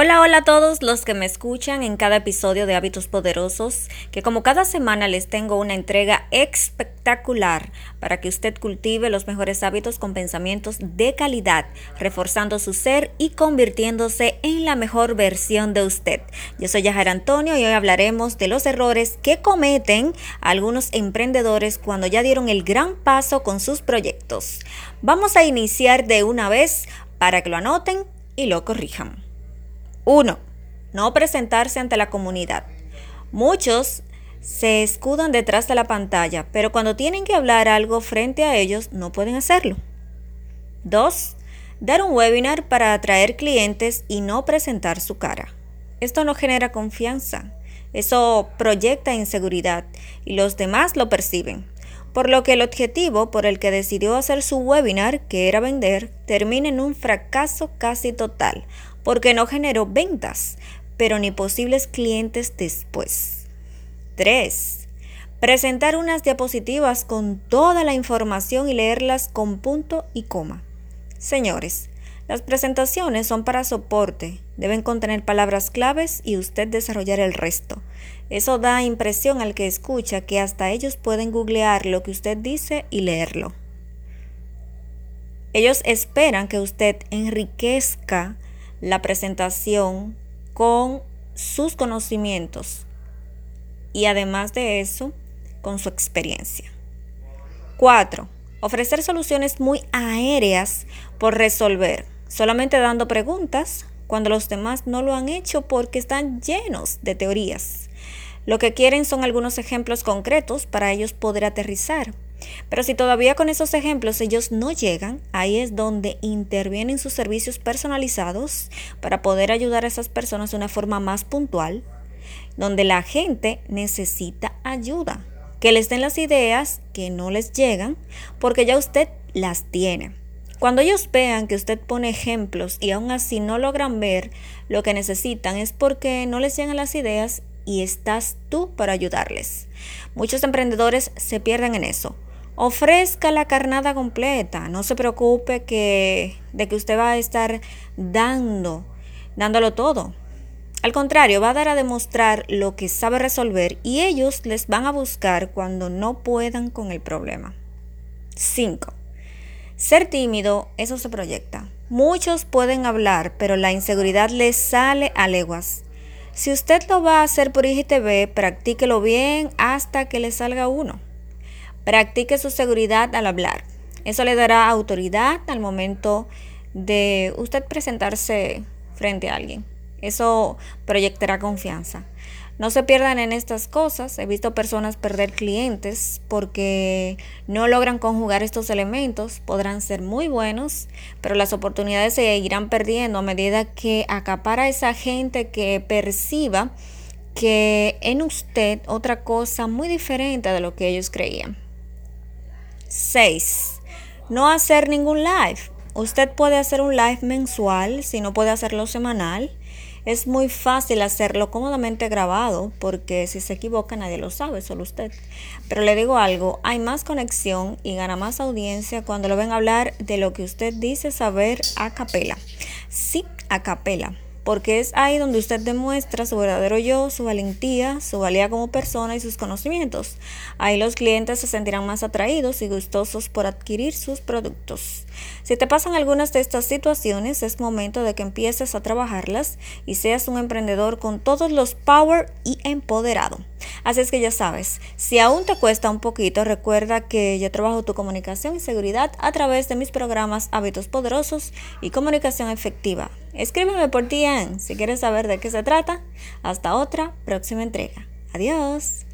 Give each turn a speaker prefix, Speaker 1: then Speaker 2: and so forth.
Speaker 1: Hola, hola a todos los que me escuchan en cada episodio de Hábitos Poderosos, que como cada semana les tengo una entrega espectacular para que usted cultive los mejores hábitos con pensamientos de calidad, reforzando su ser y convirtiéndose en la mejor versión de usted. Yo soy Yajar Antonio y hoy hablaremos de los errores que cometen algunos emprendedores cuando ya dieron el gran paso con sus proyectos. Vamos a iniciar de una vez para que lo anoten y lo corrijan. 1. No presentarse ante la comunidad. Muchos se escudan detrás de la pantalla, pero cuando tienen que hablar algo frente a ellos no pueden hacerlo. 2. Dar un webinar para atraer clientes y no presentar su cara. Esto no genera confianza, eso proyecta inseguridad y los demás lo perciben. Por lo que el objetivo por el que decidió hacer su webinar, que era vender, termina en un fracaso casi total, porque no generó ventas, pero ni posibles clientes después. 3. Presentar unas diapositivas con toda la información y leerlas con punto y coma. Señores, las presentaciones son para soporte, deben contener palabras claves y usted desarrollar el resto. Eso da impresión al que escucha que hasta ellos pueden googlear lo que usted dice y leerlo. Ellos esperan que usted enriquezca la presentación con sus conocimientos y además de eso, con su experiencia. 4. Ofrecer soluciones muy aéreas por resolver, solamente dando preguntas cuando los demás no lo han hecho porque están llenos de teorías. Lo que quieren son algunos ejemplos concretos para ellos poder aterrizar. Pero si todavía con esos ejemplos ellos no llegan, ahí es donde intervienen sus servicios personalizados para poder ayudar a esas personas de una forma más puntual, donde la gente necesita ayuda, que les den las ideas que no les llegan, porque ya usted las tiene. Cuando ellos vean que usted pone ejemplos y aún así no logran ver lo que necesitan, es porque no les llegan las ideas y estás tú para ayudarles. Muchos emprendedores se pierden en eso ofrezca la carnada completa. No se preocupe que, de que usted va a estar dando, dándolo todo. Al contrario, va a dar a demostrar lo que sabe resolver y ellos les van a buscar cuando no puedan con el problema. 5. Ser tímido, eso se proyecta. Muchos pueden hablar, pero la inseguridad les sale a leguas. Si usted lo va a hacer por IGTV, practíquelo bien hasta que le salga uno. Practique su seguridad al hablar. Eso le dará autoridad al momento de usted presentarse frente a alguien. Eso proyectará confianza. No se pierdan en estas cosas. He visto personas perder clientes porque no logran conjugar estos elementos. Podrán ser muy buenos, pero las oportunidades se irán perdiendo a medida que acapara esa gente que perciba que en usted otra cosa muy diferente de lo que ellos creían. 6. No hacer ningún live. Usted puede hacer un live mensual si no puede hacerlo semanal. Es muy fácil hacerlo cómodamente grabado porque si se equivoca nadie lo sabe, solo usted. Pero le digo algo, hay más conexión y gana más audiencia cuando lo ven hablar de lo que usted dice saber a capela. Sí, a capela porque es ahí donde usted demuestra su verdadero yo, su valentía, su valía como persona y sus conocimientos. Ahí los clientes se sentirán más atraídos y gustosos por adquirir sus productos. Si te pasan algunas de estas situaciones, es momento de que empieces a trabajarlas y seas un emprendedor con todos los power y empoderado. Así es que ya sabes, si aún te cuesta un poquito, recuerda que yo trabajo tu comunicación y seguridad a través de mis programas Hábitos Poderosos y Comunicación Efectiva. Escríbeme por DM si quieres saber de qué se trata. Hasta otra próxima entrega. Adiós.